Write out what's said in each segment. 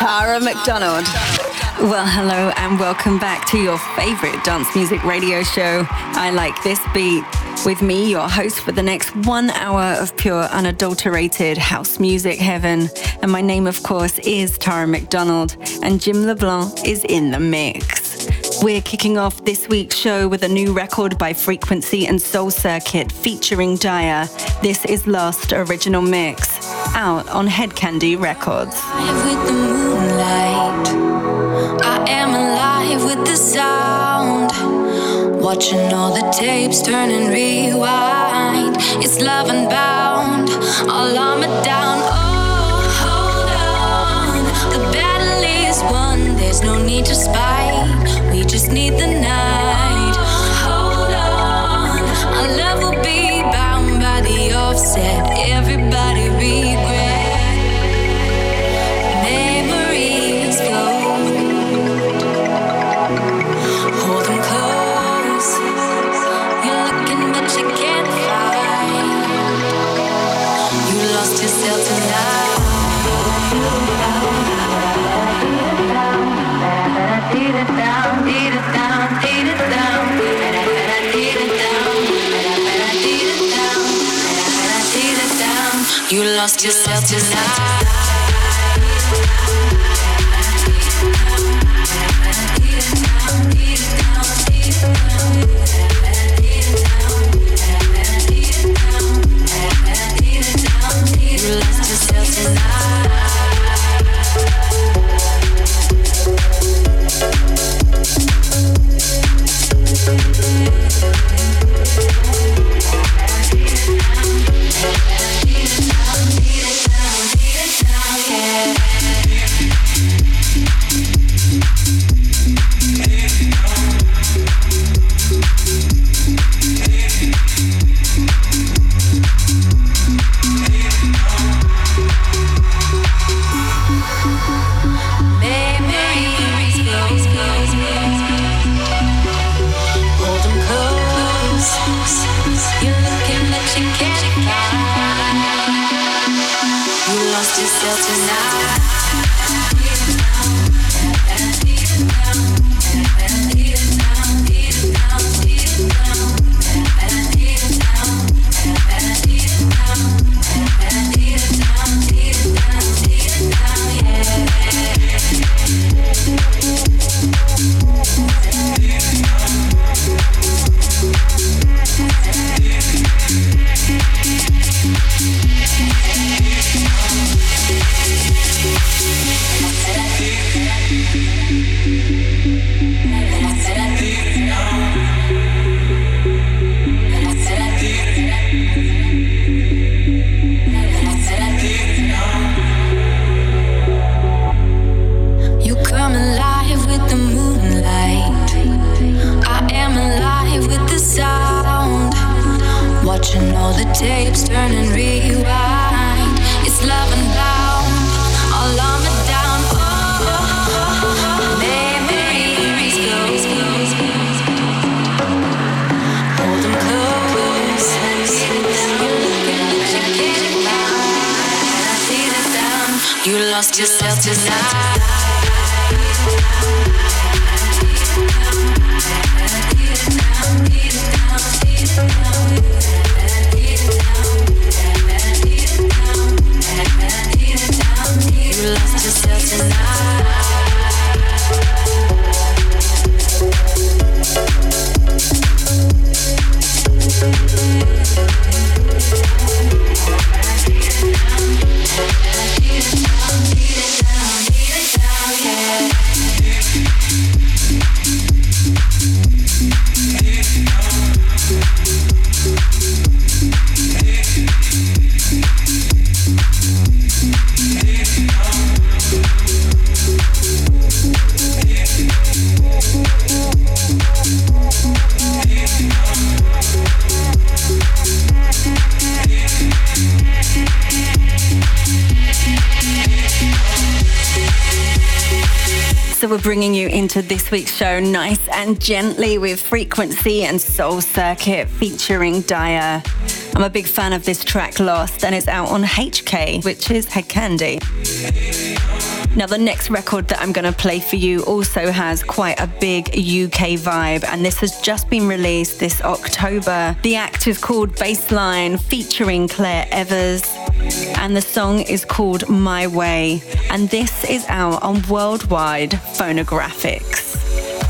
Tara McDonald. Well, hello and welcome back to your favorite dance music radio show. I like this beat. With me, your host for the next one hour of pure, unadulterated house music heaven. And my name, of course, is Tara McDonald, and Jim LeBlanc is in the mix. We're kicking off this week's show with a new record by Frequency and Soul Circuit featuring Daya. This is Lost Original Mix, out on Head Candy Records. I am alive with the sound. Watching all the tapes turn and rewind. It's love unbound, all armored down. Oh, hold on. The battle is won, there's no need to spite. Need the night. Lost yourself tonight. Bringing week's show nice and gently with Frequency and Soul Circuit featuring Daya. I'm a big fan of this track Lost and it's out on HK, which is Head Candy. Now, the next record that I'm going to play for you also has quite a big UK vibe, and this has just been released this October. The act is called Baseline, featuring Claire Evers, and the song is called My Way, and this is out on Worldwide Phonographics.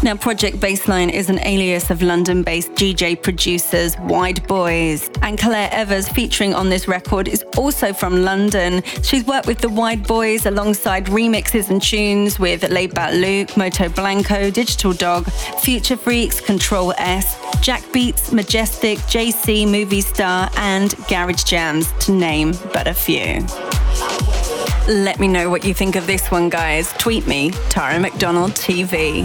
Now, Project Baseline is an alias of London based DJ producers Wideboys. And Claire Evers, featuring on this record, is also from London. She's worked with the Wideboys alongside remixes and tunes with Laid Back Luke, Moto Blanco, Digital Dog, Future Freaks, Control S, Jack Beats, Majestic, JC, Movie Star, and Garage Jams, to name but a few. Let me know what you think of this one, guys. Tweet me, Tara McDonald TV.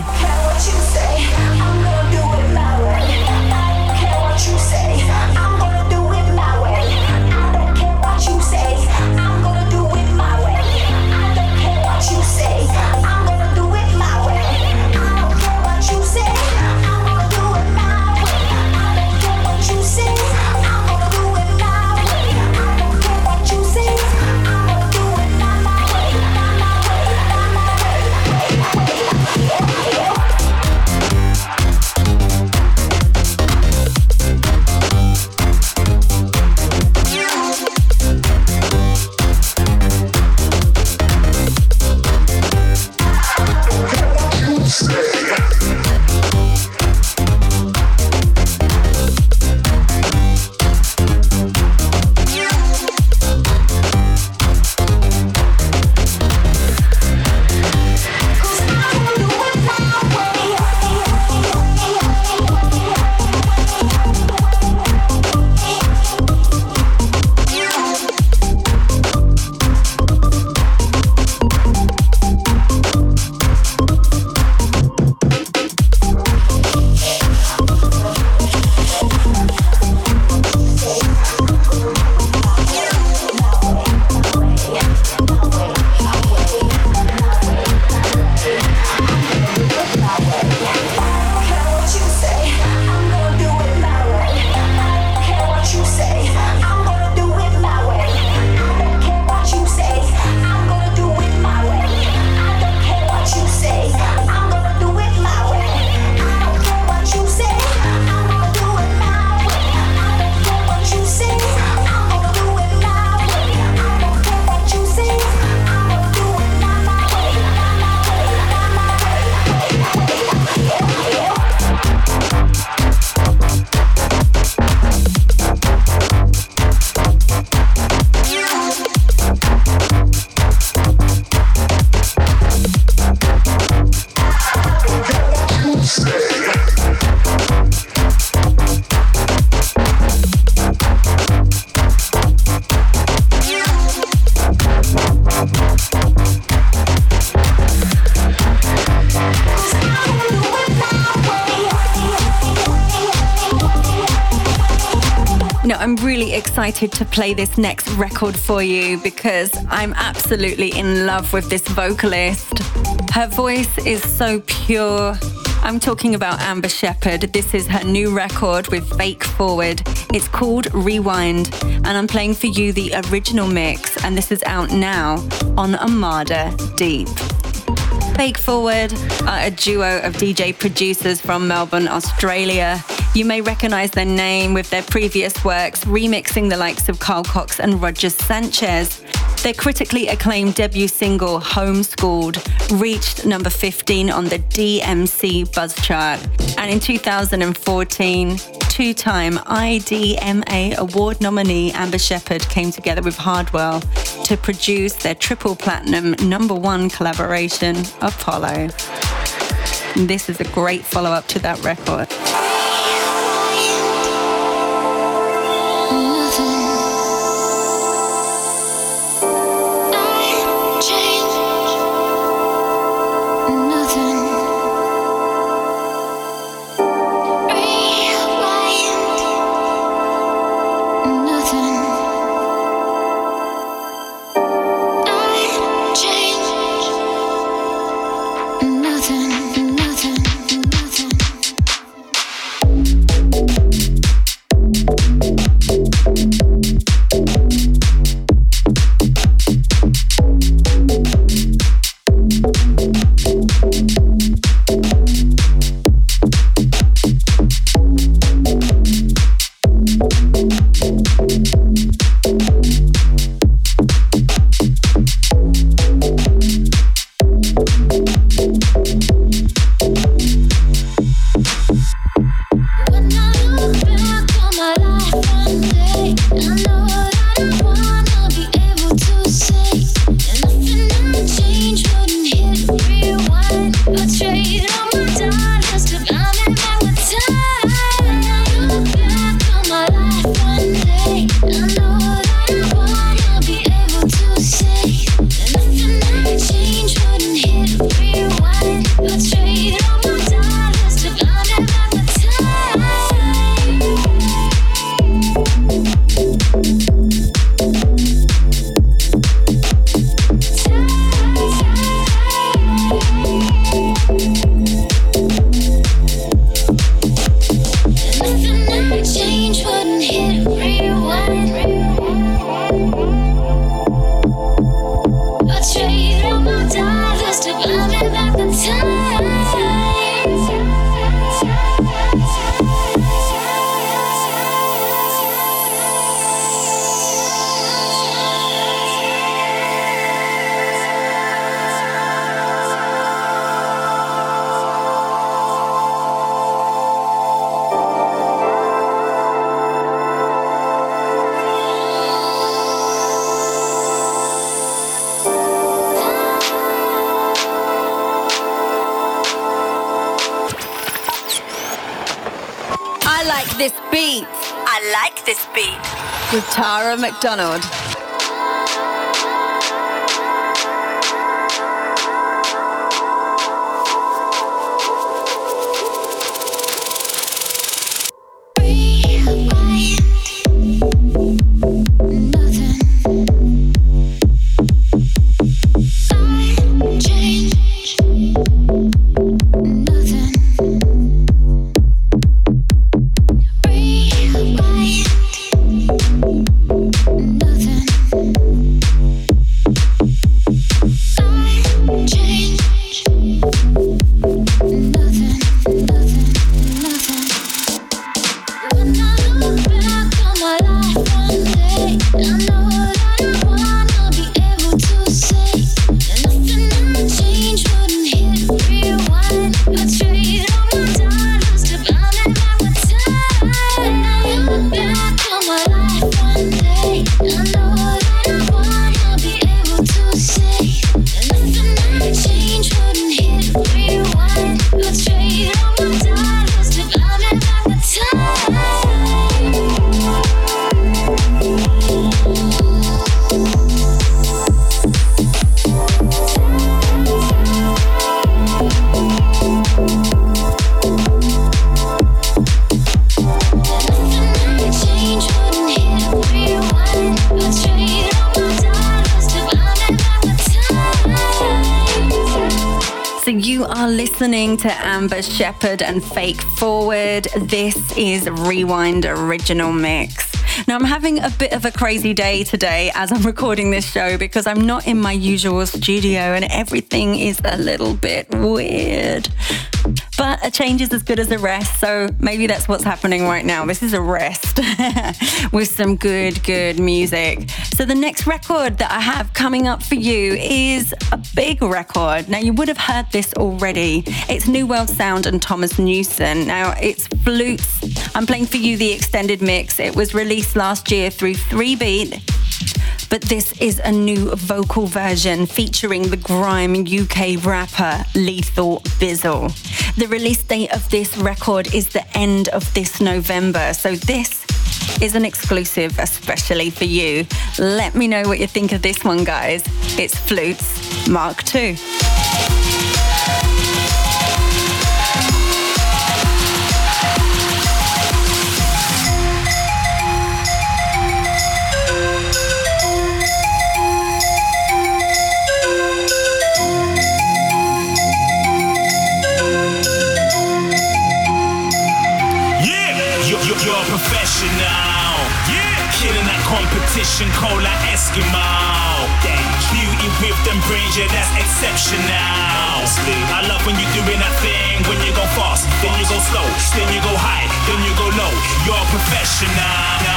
Excited to play this next record for you because I'm absolutely in love with this vocalist. Her voice is so pure. I'm talking about Amba Shepard. This is her new record with Fake Forward. It's called Rewind, and I'm playing for you the original mix, and this is out now on Armada Deep. Fake Forward are a duo of DJ producers from Melbourne, Australia. You may recognize their name with their previous works, remixing the likes of Carl Cox and Roger Sanchez. Their critically acclaimed debut single, Homeschooled, reached number 15 on the DMC Buzz Chart. And in 2014, two time IDMA Award nominee Amba Shepard came together with Hardwell to produce their triple platinum number one collaboration, Apollo. This is a great follow up to that record. McDonald. Listening to Amba Shepard and Fake Forward. This is Rewind Original Mix. Now, I'm having a bit of a crazy day today as I'm recording this show because I'm not in my usual studio and everything is a little bit weird. But a change is as good as a rest, so maybe that's what's happening right now. This is a rest with some good, good music. So the next record that I have coming up for you is a big record. Now, you would have heard this already. It's New World Sound and Thomas Newson. Now, it's Flutes. I'm playing for you the extended mix. It was released last year through 3 Beat but this is a new vocal version featuring the grime UK rapper Lethal Bizzle. The release date of this record is the end of this November, so this is an exclusive especially for you. Let me know what you think of this one, guys. It's Flutes Mark II. Competition, cold like Eskimo. Beauty with them brains, yeah, that's exceptional. I love when you're doing that thing, when you go fast, then you go slow, then you go high, then you go low. You're a professional. Nah.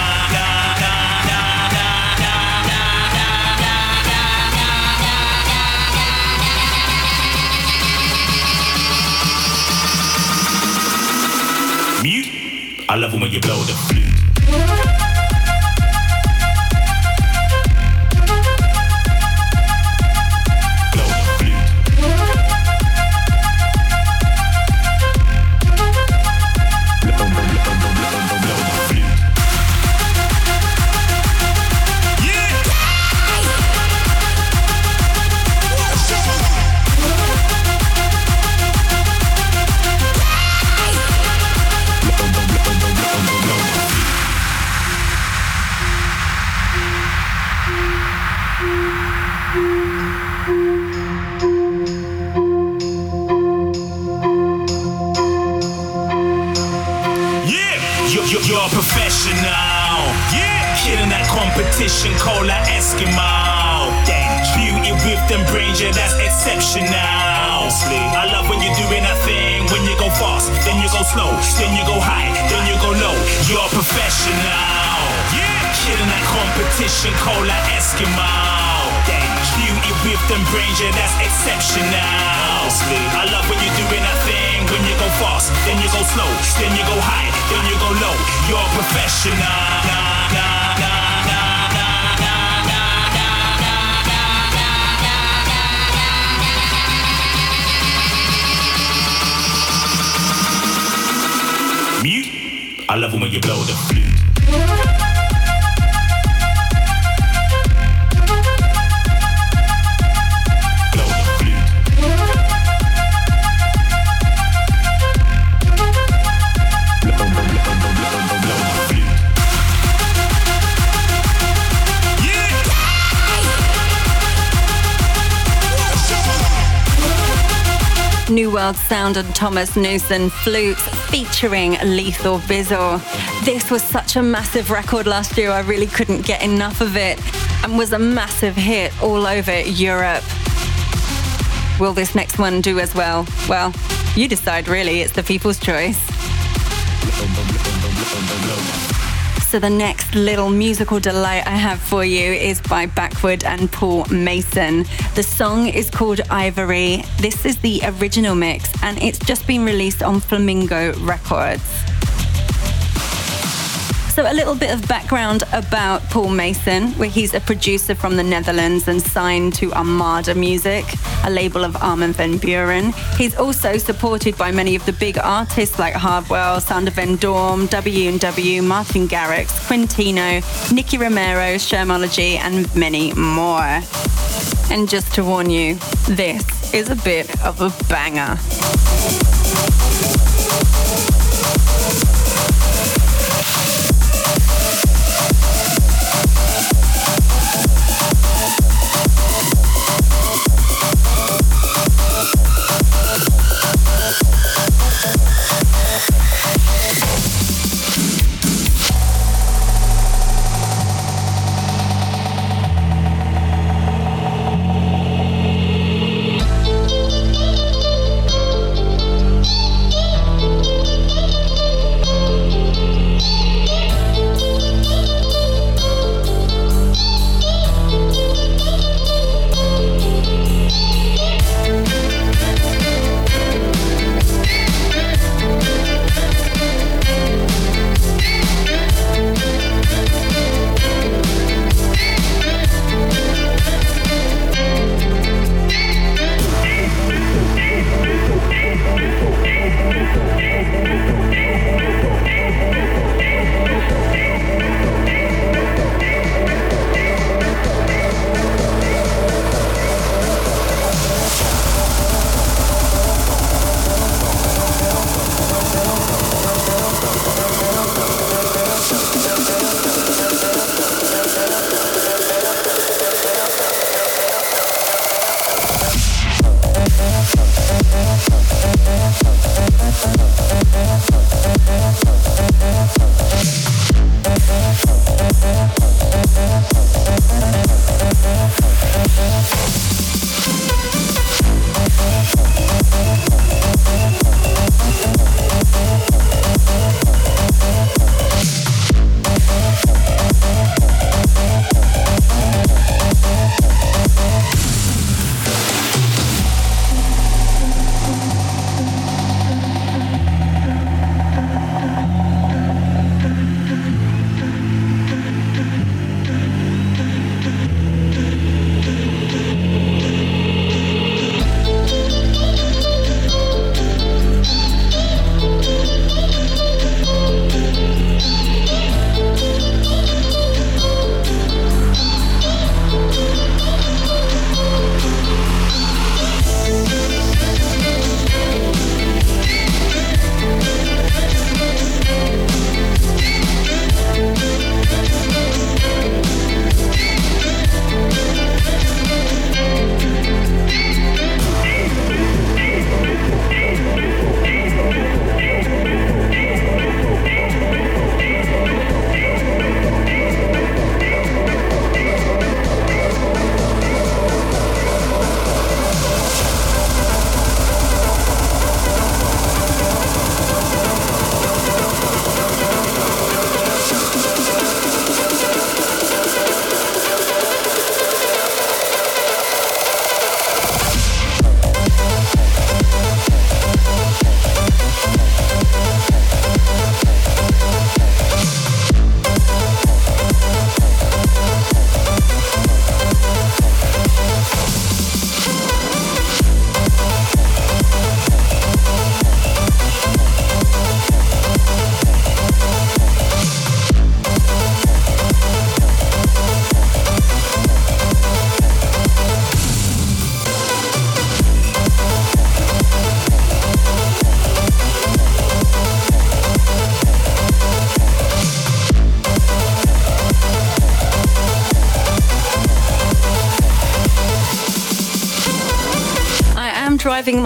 I love it when you blow the flute. With them brains, yeah, that's exceptional. I love when you're doing that thing. When you go fast, then you go slow, then you go high, then you go low. You're a professional. Nah, nah, nah. I love it when you blow the flute. New World Sound and Thomas Newson Flutes featuring Lethal Bizzle. This was such a massive record last year, I really couldn't get enough of it and was a massive hit all over Europe. Will this next one do as well? Well, you decide really, it's the people's choice. So the next little musical delight I have for you is by Backwood and Paul Mason. The song is called Ivory. This is the original mix and it's just been released on Flamingo Records. So, a little bit of background about Paul Mason, where he's a producer from the Netherlands and signed to Armada Music, a label of Armin van Buuren. He's also supported by many of the big artists like Hardwell, Sander van Doorn, W&W, Martin Garrix, Quintino, Nicky Romero, Shermanology, and many more. And just to warn you, this is a bit of a banger.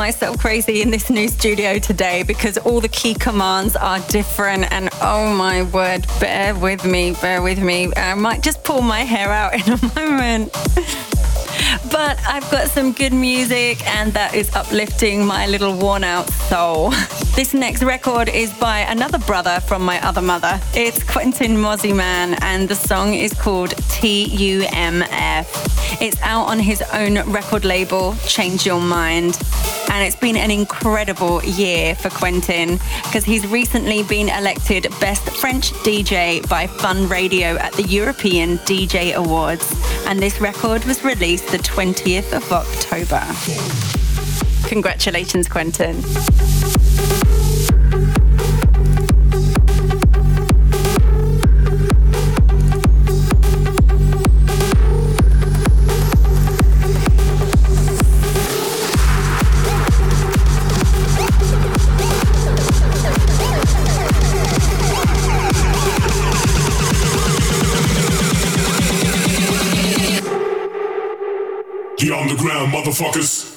Myself crazy in this new studio today because all the key commands are different. And oh my word, bear with me, bear with me. I might just pull my hair out in a moment. But I've got some good music and that is uplifting my little worn out soul. This next record is by another brother from my other mother. It's Quentin Mosimann and the song is called TUMF. It's out on his own record label, Change Your Mind. And it's been an incredible year for Quentin because he's recently been elected Best French DJ by Fun Radio at the European DJ Awards. And this record was released the 20th of October. Congratulations, Quentin. The motherfuckers.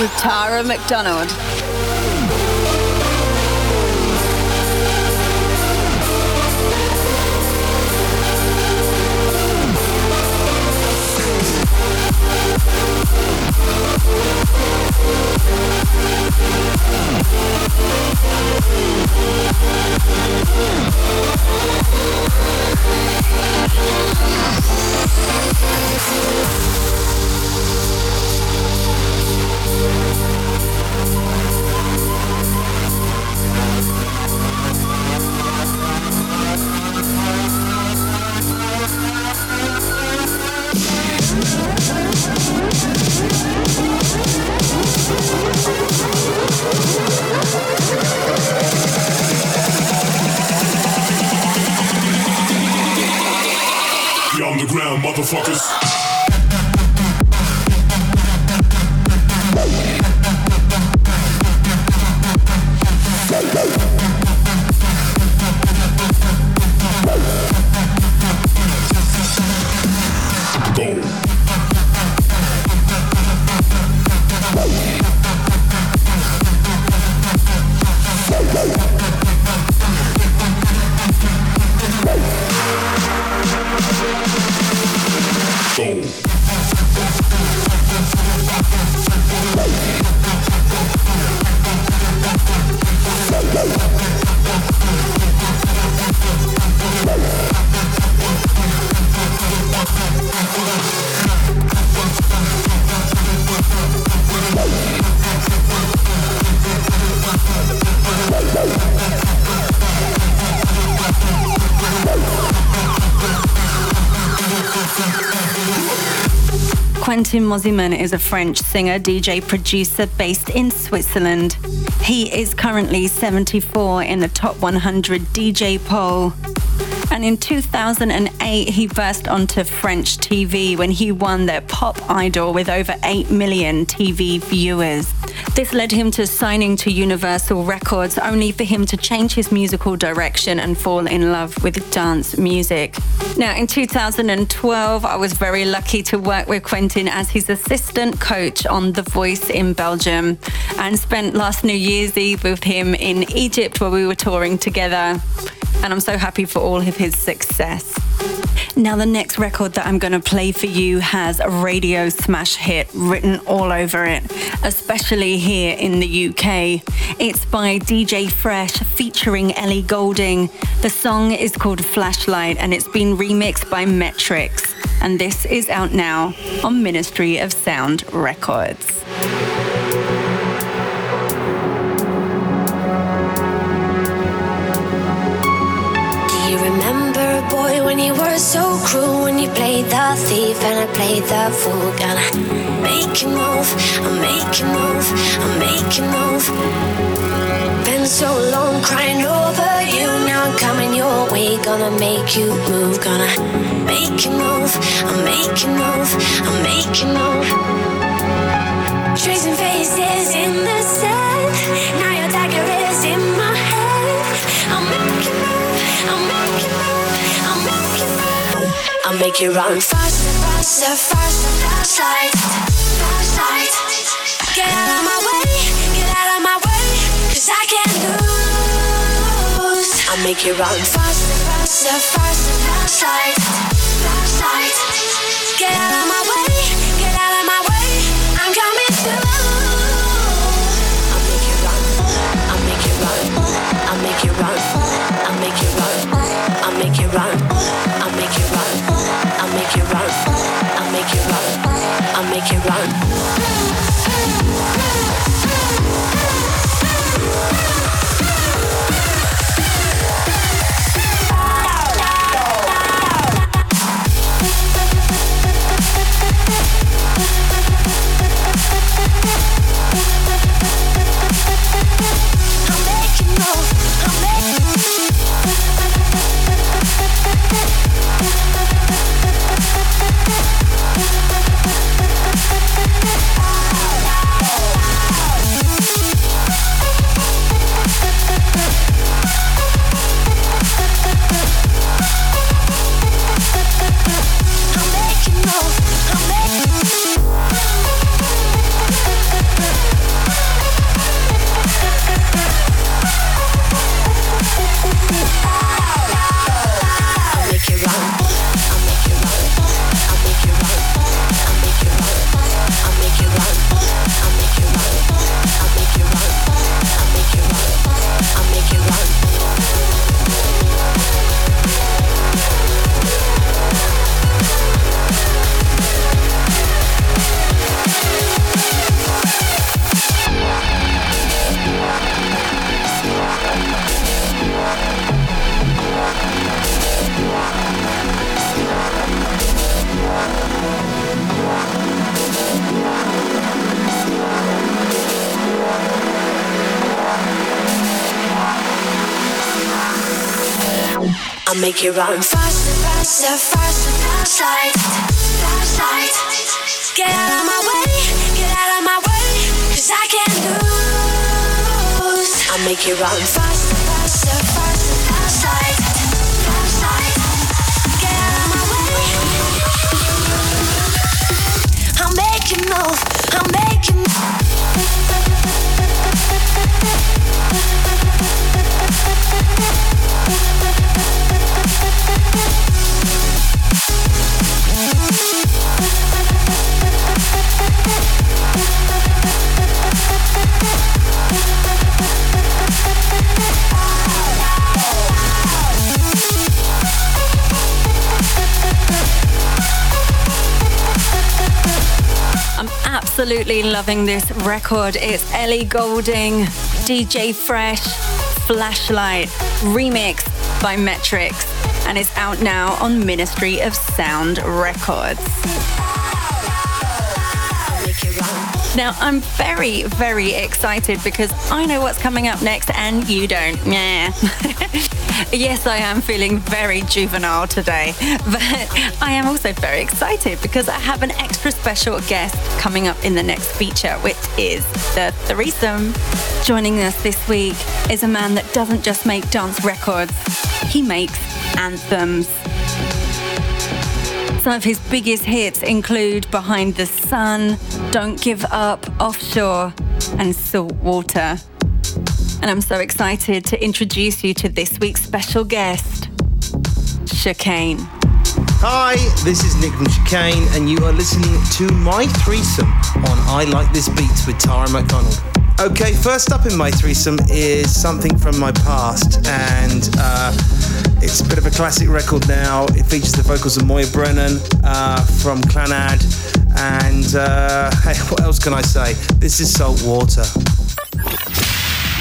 With Tara McDonald. Quentin Mosimann is a French singer, DJ, producer based in Switzerland. He is currently 74 in the top 100 DJ poll. And in 2008, he burst onto French TV when he won their pop idol with over 8 million TV viewers. This led him to signing to Universal Records, only for him to change his musical direction and fall in love with dance music. Now, in 2012, I was very lucky to work with Quentin as his assistant coach on The Voice in Belgium and spent last New Year's Eve with him in Egypt where we were touring together. And I'm so happy for all of his success. Now, the next record that I'm going to play for you has a radio smash hit written all over it, especially here in the UK. It's by DJ Fresh featuring Ellie Goulding. The song is called Flashlight and it's been remixed by Metrics. And this is out now on Ministry of Sound Records. When you were so cruel when you played the thief and I played the fool. Gonna make you move, I'll make you move, I'll make you move. Been so long crying over you, now I'm coming your way. Gonna make you move, gonna make you move, make you move, I'll make you move. Tracing faces in the make you run faster, faster, faster, flashlight, flashlight. Get out of my way, get out of my way, cause I can't lose. I'll make you run faster, faster, faster, flashlight, flashlight. Get out of my way, get out of my way, I'm coming through. I'll make you run, I'll make you run, I'll make you run, I'll make you run, I'll make you run, I'll make you run. Make you run faster, faster, faster, flashlight, flashlight. Get out of my way, get out of my way, cause I can't lose. I'll make you run faster, absolutely loving this record. It's Ellie Goulding, DJ Fresh, Flashlight, remix by Metrics, and it's out now on Ministry of Sound Records. Now, I'm very, very excited because I know what's coming up next and you don't. Yeah. yes, I am feeling very juvenile today, but I am also very excited because I have an extra special guest coming up in the next feature, which is the threesome. Joining us this week is a man that doesn't just make dance records, he makes anthems. Some of his biggest hits include Behind the Sun, Don't Give Up, Offshore, and Salt Water. And I'm so excited to introduce you to this week's special guest, Chicane. Hi, this is Nick from Chicane, and you are listening to my threesome on I Like This Beats with Tara McDonald. Okay, first up in my threesome is something from my past, and uh, it's a bit of a classic record now. It features the vocals of Moya Brennan uh, from Clannad, and uh, hey, what else can I say? This is Salt Water.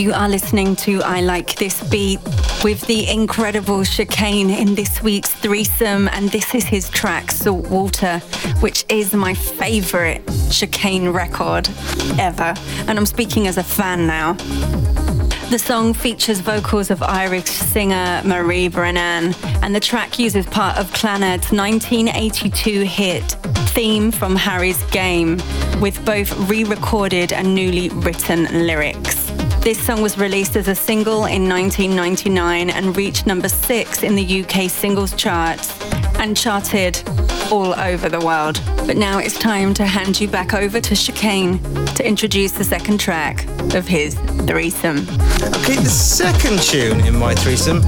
you are listening to I Like This Beat with the incredible Chicane in this week's threesome, and this is his track Salt Water, which is my favorite Chicane record ever. And I'm speaking as a fan now. The song features vocals of Irish singer Marie Brennan, and the track uses part of Clannad's 1982 hit Theme from Harry's Game, with both re recorded and newly written lyrics. This song was released as a single in 1999 and reached number six in the UK singles charts and charted all over the world. But now it's time to hand you back over to Chicane to introduce the second track of his threesome. Okay, the second tune in my threesome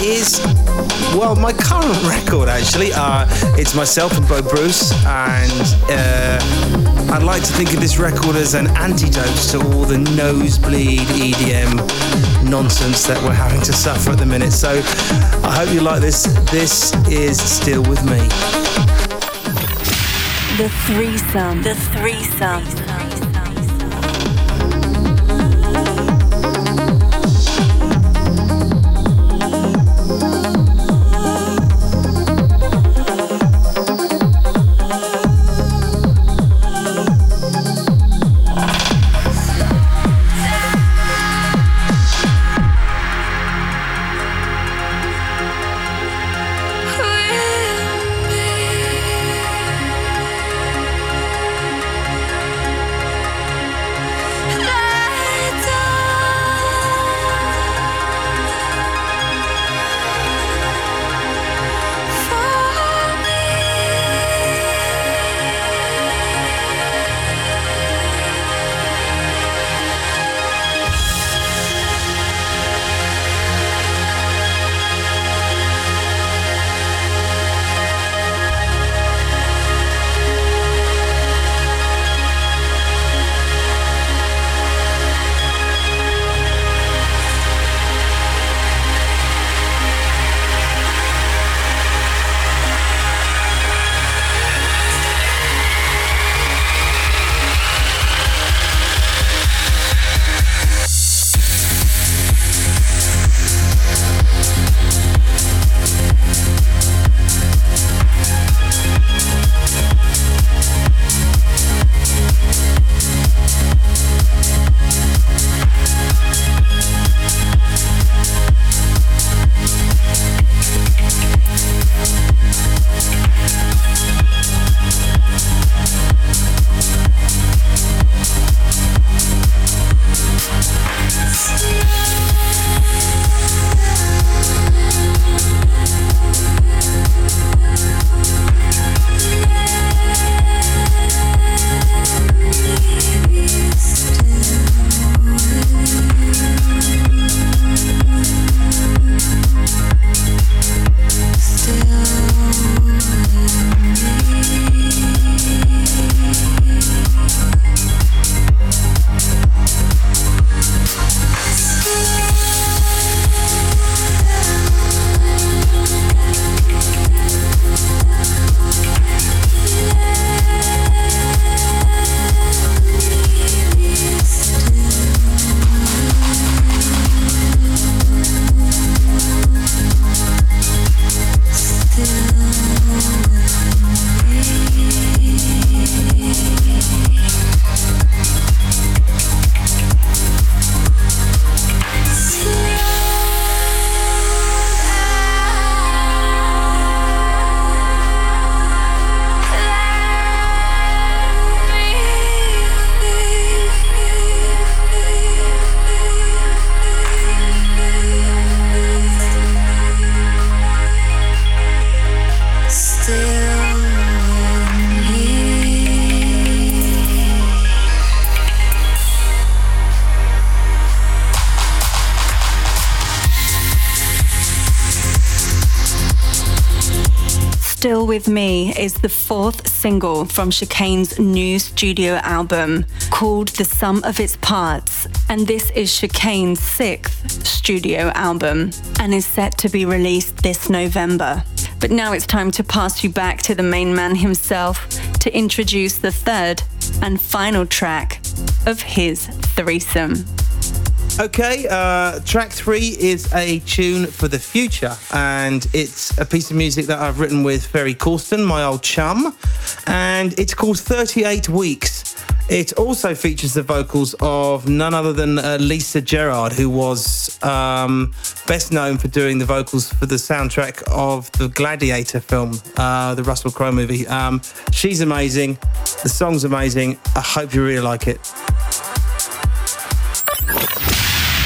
is, well, my current record actually. Uh, it's myself and Bo Bruce, and uh, I'd like to think of this record as an antidote to all the nosebleed EDM nonsense that we're having to suffer at the minute. So I hope you like this. This is Still With Me. The threesome. The threesome. With Me is the fourth single from Chicane's new studio album called The Sum of Its Parts. And this is Chicane's sixth studio album and is set to be released this November. But now it's time to pass you back to the main man himself to introduce the third and final track of his threesome. Okay, uh, track three is a tune for the future, and it's a piece of music that I've written with Ferry Corsten, my old chum, and it's called 38 Weeks. It also features the vocals of none other than uh, Lisa Gerrard, who was um, best known for doing the vocals for the soundtrack of the Gladiator film, uh, the Russell Crowe movie. Um, she's amazing. The song's amazing. I hope you really like it.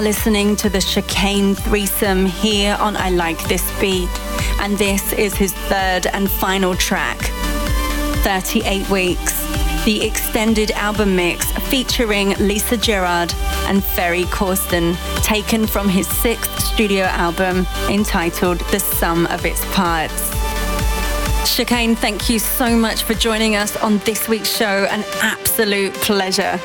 Are listening to the Chicane threesome here on I Like This Beat, and this is his third and final track, 38 Weeks, the extended album mix featuring Lisa Gerrard and Ferry Corsten, taken from his sixth studio album entitled The Sum of Its Parts. Chicane, thank you so much for joining us on this week's show. An absolute pleasure.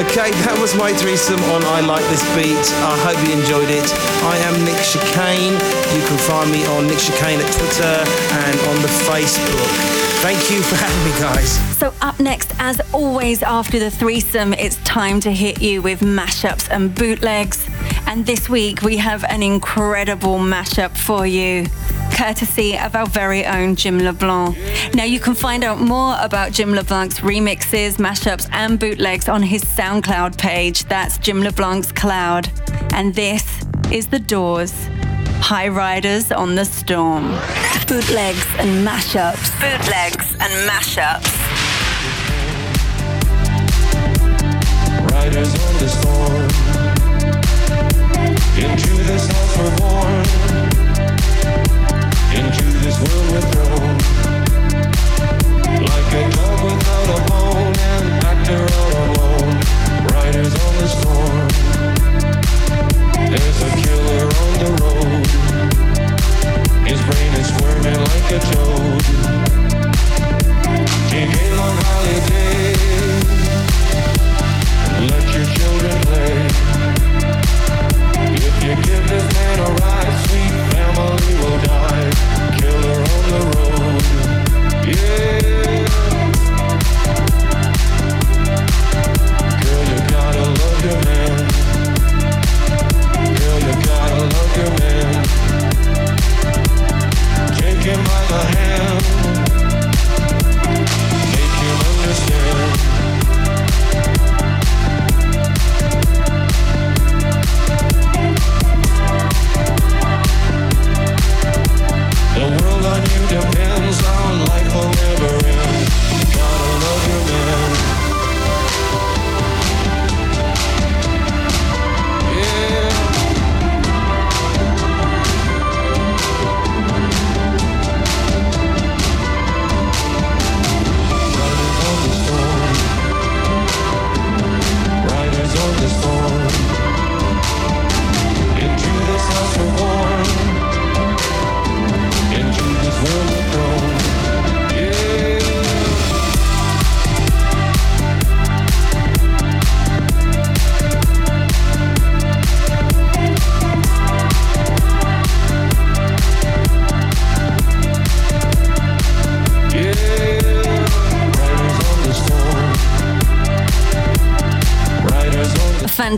Okay, that was my threesome on I Like This Beat. I hope you enjoyed it. I am Nick Chicane. You can find me on Nick Chicane at Twitter and on the Facebook. Thank you for having me, guys. So, up next, as always, after the threesome, it's time to hit you with mashups and bootlegs. And this week, we have an incredible mashup for you courtesy of our very own Jim LeBlanc. Now, you can find out more about Jim LeBlanc's remixes, mashups, and bootlegs on his SoundCloud page. That's Jim LeBlanc's Cloud. And this is The Doors. High Riders on the Storm. Bootlegs and mashups. Bootlegs and mashups. Riders on the storm. Into this house we're born. This world we're thrown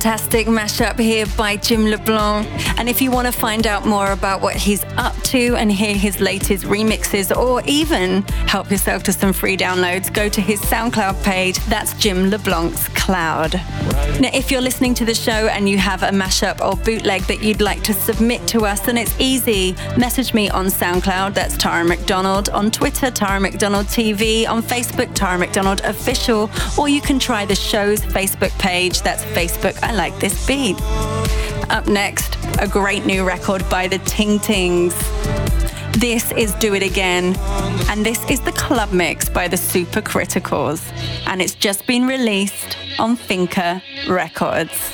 fantastic mashup here by Jim LeBlanc. And if you want to find out more about what he's up to and hear his latest remixes or even help yourself to some free downloads, go to his SoundCloud page. That's Jim LeBlanc's Cloud. Now, if you're listening to the show and you have a mashup or bootleg that you'd like to submit to us, then it's easy. Message me on SoundCloud, that's Tara McDonald, on Twitter, Tara McDonald TV, on Facebook, Tara McDonald Official, or you can try the show's Facebook page, that's Facebook I Like This Beat. Up next, a great new record by the Ting Tings. This is Do It Again, and this is the club mix by the Super Criticals, and it's just been released on Finca Records.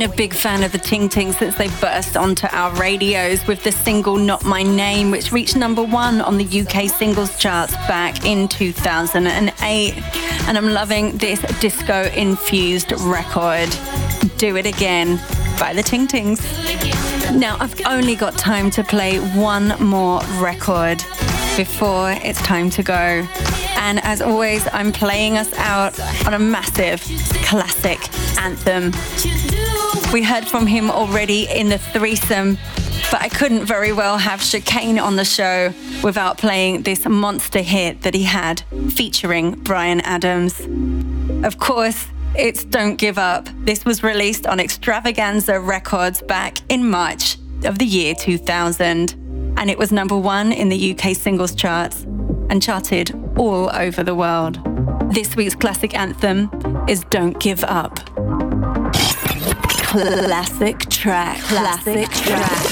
Been a big fan of the Ting Ting since they burst onto our radios with the single Not My Name, which reached number one on the UK singles charts back in 2008. And I'm loving this disco infused record, Do It Again by the Ting Tings. Now, I've only got time to play one more record before it's time to go. And as always, I'm playing us out on a massive classic anthem. We heard from him already in the threesome, but I couldn't very well have Chicane on the show without playing this monster hit that he had featuring Bryan Adams. Of course, it's Don't Give Up. This was released on Xtravaganza Records back in March of the year 2000, and it was number one in the UK singles charts and charted all over the world. This week's classic anthem is Don't Give Up. Classic track. Classic track.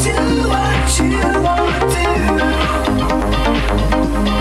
do what you wanna do.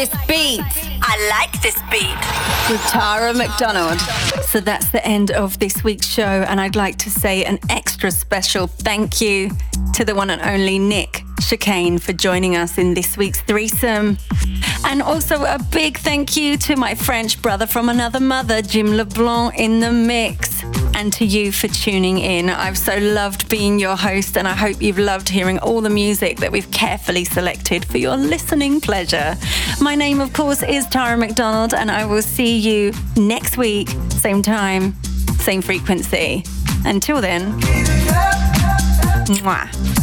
this beat. I like this beat. With Tara McDonald. So that's the end of this week's show, and I'd like to say an extra special thank you to the one and only Nick Chicane for joining us in this week's threesome. And also a big thank you to my French brother from another mother, Jim LeBlanc, in the mix. And to you for tuning in. I've so loved being your host, and I hope you've loved hearing all the music that we've carefully selected for your listening pleasure. My name, of course, is Tara McDonald, and I will see you next week, same time, same frequency. Until then, mwah.